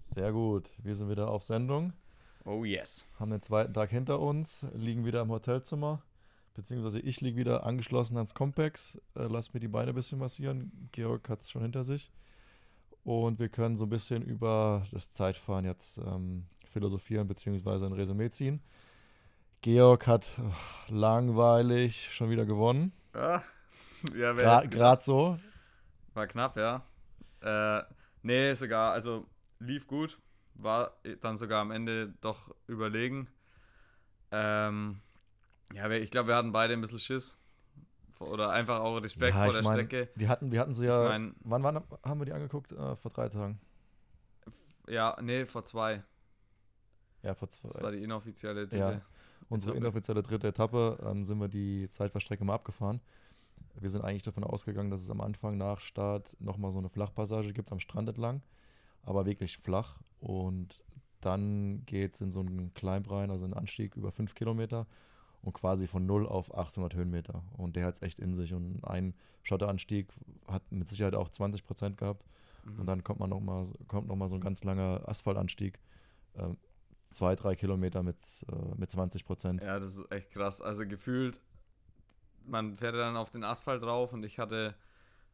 Sehr gut. Wir sind wieder auf Sendung. Oh yes. Haben den zweiten Tag hinter uns, liegen wieder im Hotelzimmer. Beziehungsweise ich liege wieder angeschlossen ans Compex. Äh, lass mir die Beine ein bisschen massieren. Georg hat es schon hinter sich. Und wir können so ein bisschen über das Zeitfahren jetzt ähm, philosophieren beziehungsweise ein Resümee ziehen. Georg hat ach, langweilig schon wieder gewonnen. Ah, ja, wer Gra? Gerade so. War knapp, ja. Äh, nee, sogar, also lief gut. War dann sogar am Ende doch überlegen. Ähm, ja, ich glaube, wir hatten beide ein bisschen Schiss. Oder einfach auch Respekt Ja, vor ich der mein, Strecke. Wir hatten, wir hatten sie Ich ja. mein- wann, wann haben wir die angeguckt? Äh, vor drei Tagen. Ja, nee, vor zwei. Ja, vor zwei. Das war die inoffizielle Ja. Unsere inoffizielle dritte Etappe ähm, sind wir die Zeitfahrstrecke mal abgefahren. Wir sind eigentlich davon ausgegangen, dass es am Anfang nach Start nochmal so eine Flachpassage gibt am Strand entlang, aber wirklich flach. Und dann geht es in so einen Climb rein, also einen Anstieg über 5 Kilometer und quasi von 0 auf 800 Höhenmeter. Und der hat es echt in sich. Und ein Schotteranstieg hat mit Sicherheit auch 20 Prozent gehabt. Mhm. Und dann kommt man noch mal, kommt noch mal so ein ganz langer Asphaltanstieg. Ähm, zwei, drei Kilometer mit, äh, mit 20 Prozent. Ja, das ist echt krass. Also gefühlt, man fährt dann auf den Asphalt drauf und ich hatte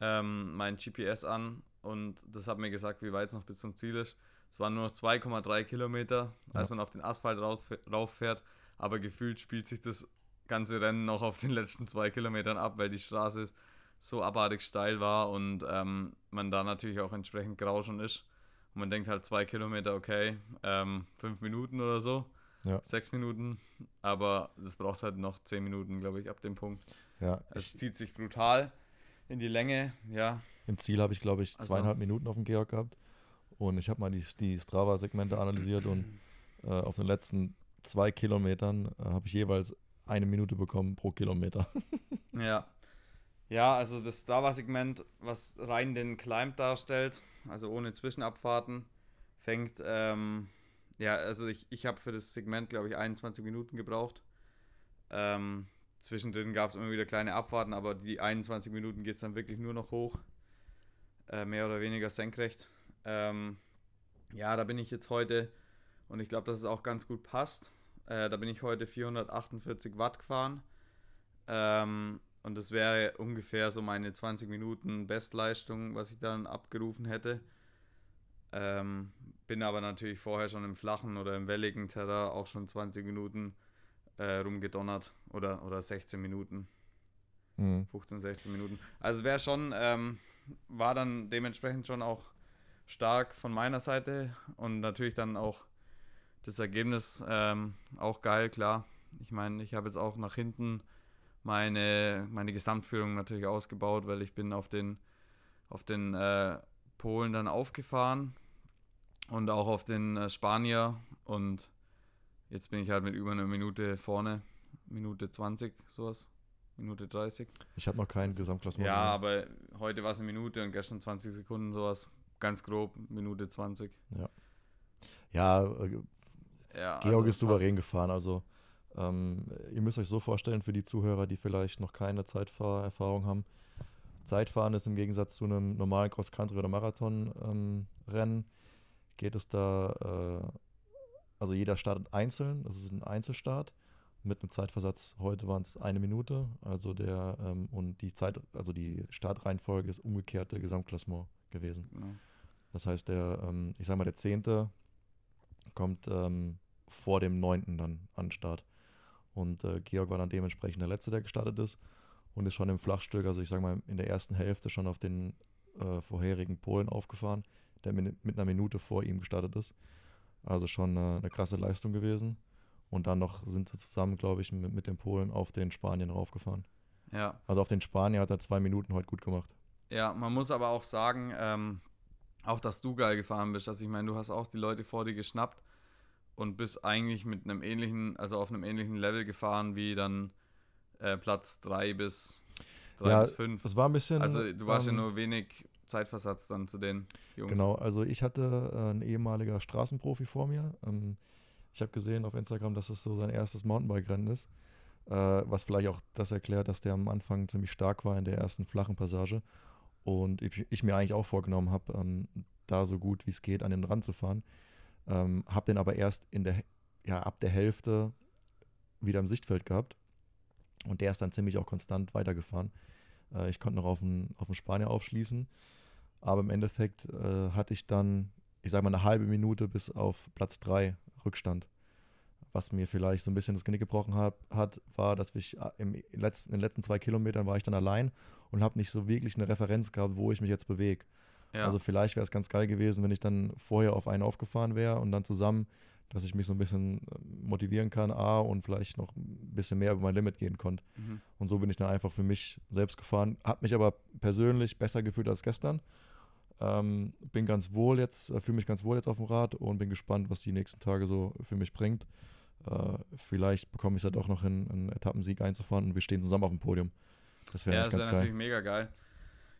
ähm, mein GPS an und das hat mir gesagt, wie weit es noch bis zum Ziel ist. Es waren nur noch 2,3 Kilometer, als Ja. man auf den Asphalt rauf, rauffährt, aber gefühlt spielt sich das ganze Rennen noch auf den letzten zwei Kilometern ab, weil die Straße so abartig steil war und ähm, man da natürlich auch entsprechend grau schon ist. Und man denkt halt zwei Kilometer, okay, ähm, fünf Minuten oder so Ja. sechs Minuten, aber es braucht halt noch zehn Minuten, glaube ich, ab dem Punkt. Ja, Es zieht sich brutal in die Länge, ja. im Ziel habe ich, glaube ich, Also- zweieinhalb Minuten auf dem Georg gehabt. Und ich habe mal die, die Strava-Segmente analysiert und äh, auf den letzten zwei Kilometern äh, habe ich jeweils eine Minute bekommen pro Kilometer. Ja. Ja, also das Strava-Segment, was rein den Climb darstellt, also ohne Zwischenabfahrten, fängt, ähm, ja, also ich, ich habe für das Segment, glaube ich, 21 Minuten gebraucht. Ähm, zwischendrin gab es immer wieder kleine Abfahrten, aber die 21 Minuten geht es dann wirklich nur noch hoch. Äh, mehr oder weniger senkrecht. Ähm, ja, da bin ich jetzt heute und ich glaube, dass es auch ganz gut passt. Äh, da bin ich heute 448 Watt gefahren. Ähm, und das wäre ungefähr so meine 20 Minuten Bestleistung, was ich dann abgerufen hätte. Ähm, bin aber natürlich vorher schon im flachen oder im welligen Terrain auch schon 20 Minuten äh, rumgedonnert oder, oder 16 Minuten, Mhm. 15, 16 Minuten. Also wäre schon, ähm, war dann dementsprechend schon auch stark von meiner Seite und natürlich dann auch das Ergebnis ähm, auch geil, klar. Ich meine, ich habe jetzt auch nach hinten meine, meine Gesamtführung natürlich ausgebaut, weil ich bin auf den, auf den äh, Polen dann aufgefahren und auch auf den äh, Spanier und jetzt bin ich halt mit über einer Minute vorne, Minute 20, sowas, Minute 30. Ich habe noch kein Gesamtklassement. Ja, aber heute war es eine Minute und gestern 20 Sekunden, sowas, ganz grob, Minute 20. ja äh, Ja, Georg also ist souverän passt. gefahren. Also ähm, ihr müsst euch so vorstellen, für die Zuhörer, die vielleicht noch keine Zeitfahrerfahrung haben. Zeitfahren ist im Gegensatz zu einem normalen Cross-Country- oder Marathon-Rennen, geht es da, äh, also jeder startet einzeln, das ist ein Einzelstart mit einem Zeitversatz. Heute waren es eine Minute, also der ähm, und die Zeit, also die Startreihenfolge ist umgekehrte Gesamtklassement gewesen. Genau. Das heißt, der, ähm, ich sag mal, der Zehnte kommt ähm, vor dem Neunten dann an den Start. Und äh, Georg war dann dementsprechend der Letzte, der gestartet ist und ist schon im Flachstück, also ich sag mal, in der ersten Hälfte schon auf den äh, vorherigen Polen aufgefahren, der mit, mit einer Minute vor ihm gestartet ist. Also schon äh, eine krasse Leistung gewesen. Und dann noch sind sie zusammen, glaube ich, mit, mit den Polen auf den Spaniern raufgefahren. Ja, Also auf den Spanier hat er zwei Minuten heute gut gemacht. Ja, man muss aber auch sagen, ähm, auch dass du geil gefahren bist. Also ich meine, du hast auch die Leute vor dir geschnappt und bist eigentlich mit einem ähnlichen, also auf einem ähnlichen Level gefahren wie dann äh, Platz 3 bis 3 Ja, bis 5. Es war ein bisschen. Also du warst ähm, ja nur wenig Zeitversatz dann zu den Jungs. Genau, also ich hatte äh, ein ehemaliger Straßenprofi vor mir. Ähm, ich habe gesehen auf Instagram, dass es so sein erstes Mountainbike-Rennen ist. äh, was vielleicht auch das erklärt, dass der am Anfang ziemlich stark war in der ersten flachen Passage. Und ich, ich mir eigentlich auch vorgenommen habe, ähm, da so gut wie es geht an den Rand zu fahren. Ähm, habe den aber erst in der, ja, ab der Hälfte wieder im Sichtfeld gehabt. Und der ist dann ziemlich auch konstant weitergefahren. Äh, ich konnte noch auf den, auf den Spanier aufschließen. Aber im Endeffekt äh, hatte ich dann, ich sage mal, eine halbe Minute bis auf Platz 3 Rückstand. Was mir vielleicht so ein bisschen das Genick gebrochen hat, hat war, dass ich äh, im letzten, in den letzten zwei Kilometern war ich dann allein und habe nicht so wirklich eine Referenz gehabt, wo ich mich jetzt bewege. Ja. Also vielleicht wäre es ganz geil gewesen, wenn ich dann vorher auf einen aufgefahren wäre und dann zusammen, dass ich mich so ein bisschen äh, motivieren kann, A, und vielleicht noch ein bisschen mehr über mein Limit gehen konnte. Mhm. Und so bin ich dann einfach für mich selbst gefahren, habe mich aber persönlich besser gefühlt als gestern. Ähm, bin ganz wohl jetzt, äh, fühle mich ganz wohl jetzt auf dem Rad und bin gespannt, was die nächsten Tage so für mich bringt. Äh, vielleicht bekomme ich es ja doch noch hin, einen Etappensieg einzufahren und wir stehen zusammen auf dem Podium. Das wäre ja, das wär ganz natürlich mega geil.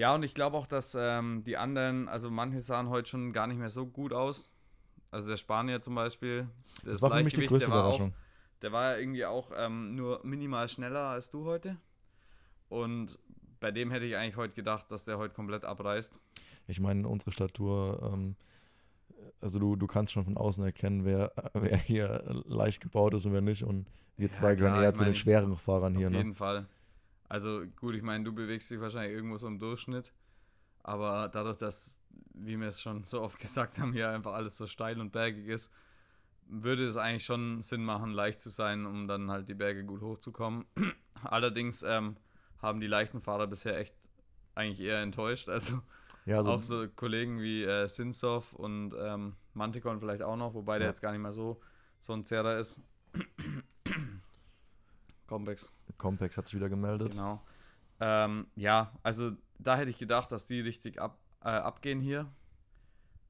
Ja, und ich glaube auch, dass ähm, die anderen, also manche sahen heute schon gar nicht mehr so gut aus. Also der Spanier zum Beispiel. Das, das war für mich die größte der Überraschung. Auch, der war ja irgendwie auch ähm, nur minimal schneller als du heute. Und bei dem hätte ich eigentlich heute gedacht, dass der heute komplett abreißt. Ich meine, unsere Statur, ähm, also du, du kannst schon von außen erkennen, wer, wer hier leicht gebaut ist und wer nicht. Und wir ja, zwei gehören eher zu den schweren Fahrern hier. Auf ne? jeden Fall. Also gut, ich meine, du bewegst dich wahrscheinlich irgendwo so im Durchschnitt, aber dadurch, dass, wie wir es schon so oft gesagt haben, hier einfach alles so steil und bergig ist, würde es eigentlich schon Sinn machen, leicht zu sein, um dann halt die Berge gut hochzukommen. Allerdings ähm, haben die leichten Fahrer bisher echt eigentlich eher enttäuscht. Also, ja, also auch so Kollegen wie äh, Sinsov und ähm, Manticon vielleicht auch noch, wobei ja. der jetzt gar nicht mehr so, so ein Zerrer ist. Compex. Compex hat sich wieder gemeldet. Genau. Ähm, ja, also da hätte ich gedacht, dass die richtig ab, äh, abgehen hier.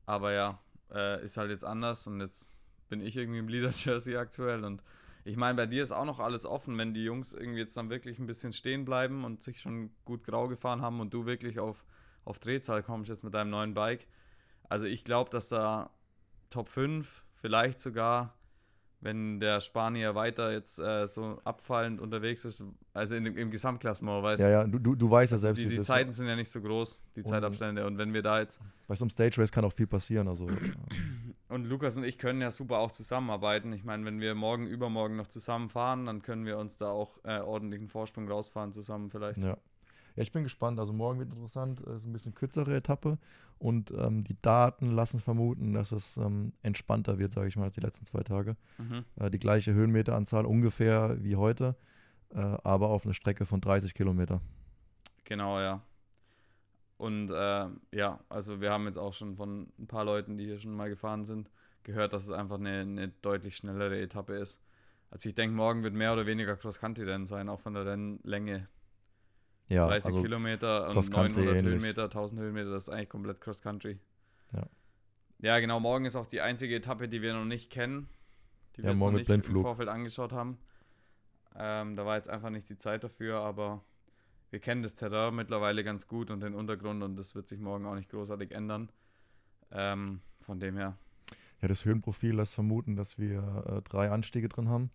Aber ja, äh, ist halt jetzt anders und jetzt bin ich irgendwie im Leader-Jersey aktuell und ich meine, bei dir ist auch noch alles offen, wenn die Jungs irgendwie jetzt dann wirklich ein bisschen stehen bleiben und sich schon gut grau gefahren haben und du wirklich auf, auf Drehzahl kommst jetzt mit deinem neuen Bike. Also ich glaube, dass da Top 5, vielleicht sogar wenn der Spanier weiter jetzt äh, so abfallend unterwegs ist, also in, im Gesamtklassement, weißt Ja, ja, du, du, du weißt ja also selbst, die, die Zeiten sind ja nicht so groß, die und Zeitabstände. Und wenn wir da jetzt. Bei so einem Stage Race kann auch viel passieren. Also. und Lukas und ich können ja super auch zusammenarbeiten. Ich meine, wenn wir morgen, übermorgen noch zusammen fahren, dann können wir uns da auch äh, ordentlichen Vorsprung rausfahren zusammen vielleicht. Ja. Ja, ich bin gespannt. Also morgen wird interessant. Es ist ein bisschen kürzere Etappe und ähm, die Daten lassen vermuten, dass es ähm, entspannter wird, sage ich mal, als die letzten zwei Tage. Mhm. Äh, die gleiche Höhenmeteranzahl ungefähr wie heute, äh, aber auf eine Strecke von 30 Kilometer. Genau, ja. Und äh, ja, also wir haben jetzt auch schon von ein paar Leuten, die hier schon mal gefahren sind, gehört, dass es einfach eine, eine deutlich schnellere Etappe ist. Also ich denke, morgen wird mehr oder weniger Cross-Country-Rennen sein, auch von der Rennlänge. Ja, 30 also Kilometer und 900 ähnlich. Höhenmeter, 1000 Höhenmeter, das ist eigentlich komplett Cross Country. Ja. Ja, genau. Morgen ist auch die einzige Etappe, die wir noch nicht kennen, die wir ja, noch nicht im Vorfeld angeschaut haben. Ähm, da war jetzt einfach nicht die Zeit dafür, aber wir kennen das Terrain mittlerweile ganz gut und den Untergrund und das wird sich morgen auch nicht großartig ändern. Ähm, von dem her. Ja, das Höhenprofil lässt vermuten, dass wir äh, drei Anstiege drin haben.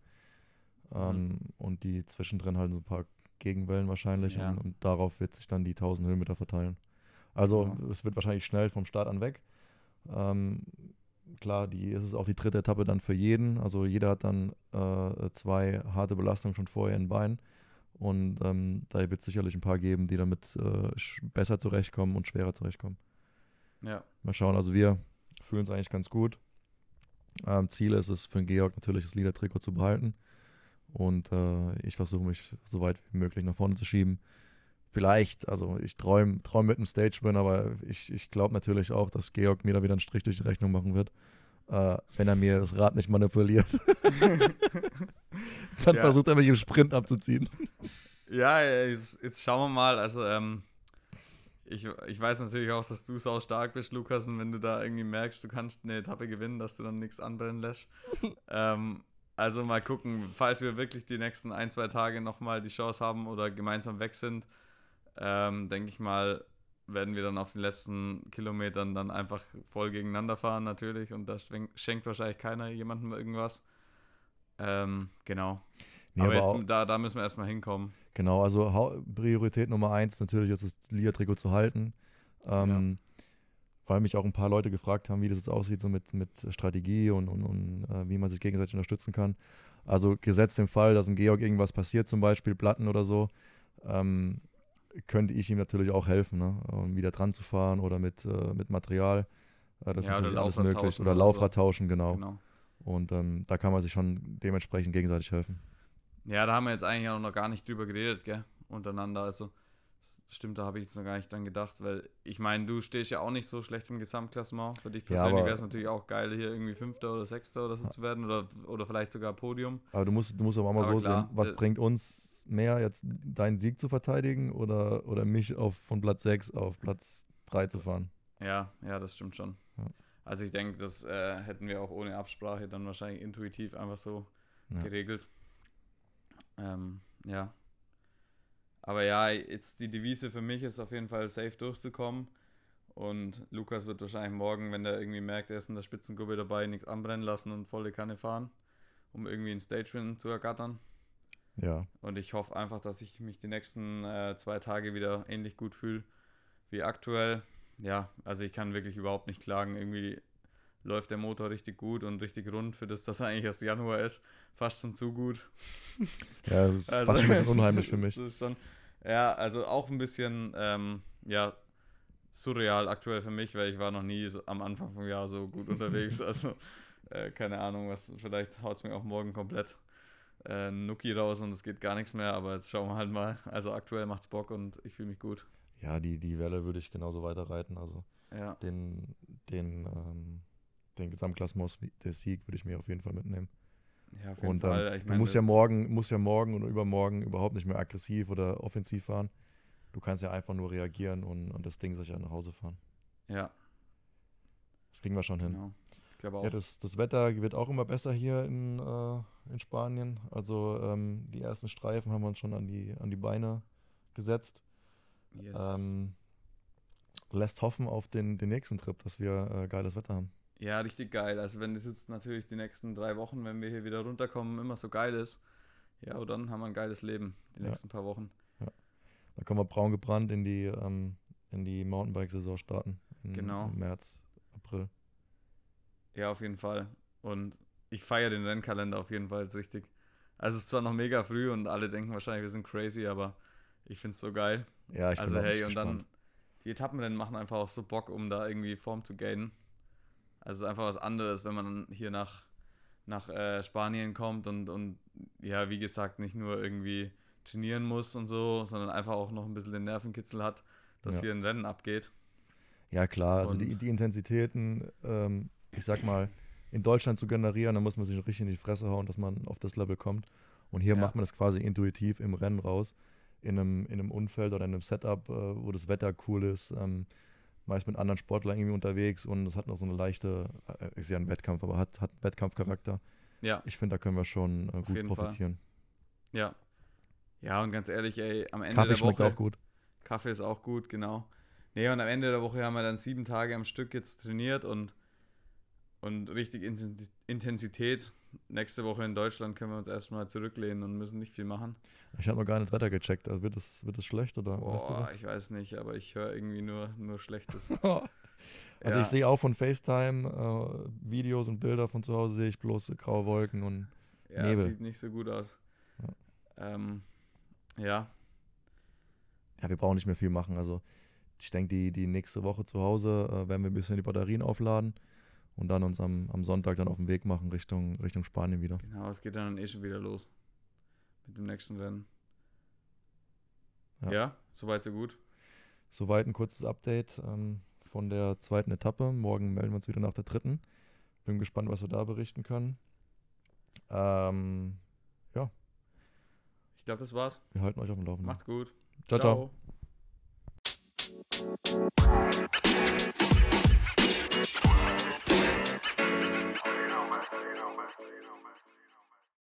Ähm, mhm. Und die zwischendrin halt so ein paar Gegenwellen wahrscheinlich ja. und, und, darauf wird sich dann die 1000 Höhenmeter verteilen. Also ja. es wird wahrscheinlich schnell vom Start an weg. Ähm, klar, die ist es auch die dritte Etappe dann für jeden. Also jeder hat dann äh, zwei harte Belastungen schon vorher in den Beinen. Und ähm, da wird es sicherlich ein paar geben, die damit äh, besser zurechtkommen und schwerer zurechtkommen. Ja. Mal schauen, also wir fühlen uns eigentlich ganz gut. Ähm, Ziel ist es für den Georg natürlich das Liedertrikot zu behalten. Und äh, ich versuche mich so weit wie möglich nach vorne zu schieben. Vielleicht, also ich träume träum mit einem Stage-Win, aber ich, ich glaube natürlich auch, dass Georg mir da wieder einen Strich durch die Rechnung machen wird, äh, wenn er mir das Rad nicht manipuliert. Dann ja. versucht er mich im Sprint abzuziehen. Ja, jetzt, jetzt schauen wir mal. Also, ähm, ich, ich weiß natürlich auch, dass du sau stark bist, Lukas, und wenn du da irgendwie merkst, du kannst eine Etappe gewinnen, dass du dann nichts anbrennen lässt. ähm, also mal gucken, falls wir wirklich die nächsten ein, zwei Tage nochmal die Chance haben oder gemeinsam weg sind, ähm, denke ich mal, werden wir dann auf den letzten Kilometern dann einfach voll gegeneinander fahren natürlich und da schenkt wahrscheinlich keiner jemandem irgendwas. Ähm, genau. Nee, aber aber jetzt, da, da müssen wir erstmal hinkommen. Genau, also Priorität Nummer eins natürlich ist das Liga-Trikot zu halten. Ähm, Weil mich auch ein paar Leute gefragt haben, wie das jetzt aussieht, so mit, mit Strategie und, und, und äh, wie man sich gegenseitig unterstützen kann. Also gesetzt im Fall, dass im Georg irgendwas passiert, zum Beispiel Platten oder so, ähm, könnte ich ihm natürlich auch helfen, ne? um wieder dran zu fahren oder mit, äh, mit Material. Äh, das ist Ja, oder natürlich alles möglich. Oder Laufrad so. tauschen, genau. Genau. Und ähm, da kann man sich schon dementsprechend gegenseitig helfen. Ja, da haben wir jetzt eigentlich auch noch gar nicht drüber geredet, gell? Untereinander. Also, stimmt, da habe ich jetzt noch gar nicht dran gedacht, weil ich meine, du stehst ja auch nicht so schlecht im Gesamtklassement. Für dich Ja, persönlich aber- wäre es natürlich auch geil, hier irgendwie Fünfter oder Sechster oder so zu werden oder, oder vielleicht sogar Podium. Aber du musst, du musst aber auch mal Aber so klar, sehen, was äh, bringt uns mehr, jetzt deinen Sieg zu verteidigen oder, oder mich auf, von Platz 6 auf Platz 3 zu fahren? Ja, ja, das stimmt schon. Ja. Also, ich denke, das äh, hätten wir auch ohne Absprache dann wahrscheinlich intuitiv einfach so Ja. geregelt. Ähm, ja. Aber ja, jetzt die Devise für mich ist auf jeden Fall safe durchzukommen. Und Lukas wird wahrscheinlich morgen, wenn er irgendwie merkt, er ist in der Spitzengruppe dabei, nichts anbrennen lassen und volle Kanne fahren, um irgendwie einen Stage-Win zu ergattern. Ja, Und ich hoffe einfach, dass ich mich die nächsten äh, zwei Tage wieder ähnlich gut fühle wie aktuell. Ja, also ich kann wirklich überhaupt nicht klagen. Irgendwie läuft der Motor richtig gut und richtig rund für das, dass er eigentlich erst Januar ist. Fast schon zu gut. ja das ist Also, fast schon ein bisschen unheimlich für mich. Schon, ja, also auch ein bisschen, ähm, ja, surreal aktuell für mich, weil ich war noch nie so am Anfang vom Jahr so gut unterwegs. Also, äh, keine Ahnung, was, vielleicht haut es mir auch morgen komplett äh, Nuki raus und es geht gar nichts mehr, aber jetzt schauen wir halt mal. Also aktuell macht's Bock und ich fühle mich gut. Ja, die, die Welle würde ich genauso weiterreiten. Also Ja, den, den, ähm, den Gesamtklassement, der Sieg würde ich mir auf jeden Fall mitnehmen. ja auf jeden Und Fall. ähm, ich du meine, musst ja morgen, musst ja morgen oder übermorgen überhaupt nicht mehr aggressiv oder offensiv fahren. Du kannst ja einfach nur reagieren und, und das Ding sicher nach Hause fahren. ja, Das kriegen wir schon hin. genau. Ich glaube auch. Ja, das, das Wetter wird auch immer besser hier in, äh, in Spanien. Also ähm, die ersten Streifen haben wir uns schon an die, an die Beine gesetzt. yes. Ähm, lässt hoffen auf den, den nächsten Trip, dass wir äh, geiles Wetter haben. Ja, richtig geil. Also wenn das jetzt natürlich die nächsten drei Wochen, wenn wir hier wieder runterkommen, immer so geil ist, ja, und dann haben wir ein geiles Leben, die Ja. nächsten paar Wochen. Da können wir braun gebrannt in die, ähm, in die Mountainbike-Saison starten. In, Genau. Im März, April. Ja, auf jeden Fall. Und ich feiere den Rennkalender auf jeden Fall jetzt richtig. Also es ist zwar noch mega früh und alle denken wahrscheinlich, wir sind crazy, aber ich finde es so geil. Ja, ich also bin auch hey, und gespannt. dann die Etappenrennen machen einfach auch so Bock, um da irgendwie Form zu gainen. Also es ist einfach was anderes, wenn man hier nach, nach äh, Spanien kommt und, und ja, wie gesagt, nicht nur irgendwie trainieren muss und so, sondern einfach auch noch ein bisschen den Nervenkitzel hat, dass Ja. hier ein Rennen abgeht. Ja, klar, also die, die Intensitäten, ähm, ich sag mal, in Deutschland zu generieren, da muss man sich richtig in die Fresse hauen, dass man auf das Level kommt. Und hier Ja. macht man das quasi intuitiv im Rennen raus, in einem, in einem Umfeld oder in einem Setup, äh, wo das Wetter cool ist, ähm, meist mit anderen Sportlern irgendwie unterwegs und es hat noch so eine leichte, äh, ist ja ein Wettkampf, aber hat, hat einen Wettkampfcharakter. Ja, Ich finde, da können wir schon äh, gut jeden Fall. profitieren. ja. Ja, und ganz ehrlich, ey, am Ende Kaffee der schmeckt Woche. auch gut. Kaffee ist auch gut, genau. Nee, und am Ende der Woche haben wir dann sieben Tage am Stück jetzt trainiert und, und richtig Intensi- Intensität. Nächste Woche in Deutschland können wir uns erstmal zurücklehnen und müssen nicht viel machen. Ich habe noch gar nicht das Wetter gecheckt. Also wird es wird es schlecht oder weißt du Boah, was? ich weiß nicht, aber ich höre irgendwie nur, nur Schlechtes. Also Ja. ich sehe auch von FaceTime äh, Videos und Bilder von zu Hause sehe ich bloß graue Wolken und ja, Nebel. sieht nicht so gut aus. Ähm, ja, ja, wir brauchen nicht mehr viel machen. Also ich denke, die, die nächste Woche zu Hause äh, werden wir ein bisschen die Batterien aufladen und dann uns am, am Sonntag dann auf den Weg machen Richtung, Richtung Spanien wieder. genau, es geht dann eh schon wieder los mit dem nächsten Rennen. Ja. Ja, soweit so gut. Soweit ein kurzes Update ähm, von der zweiten Etappe. Morgen melden wir uns wieder nach der dritten. Bin gespannt, was wir da berichten können. Ähm, Ich glaube, das war's. wir halten euch auf dem Laufenden. Macht's gut. ciao. ciao. You más, más, más, más.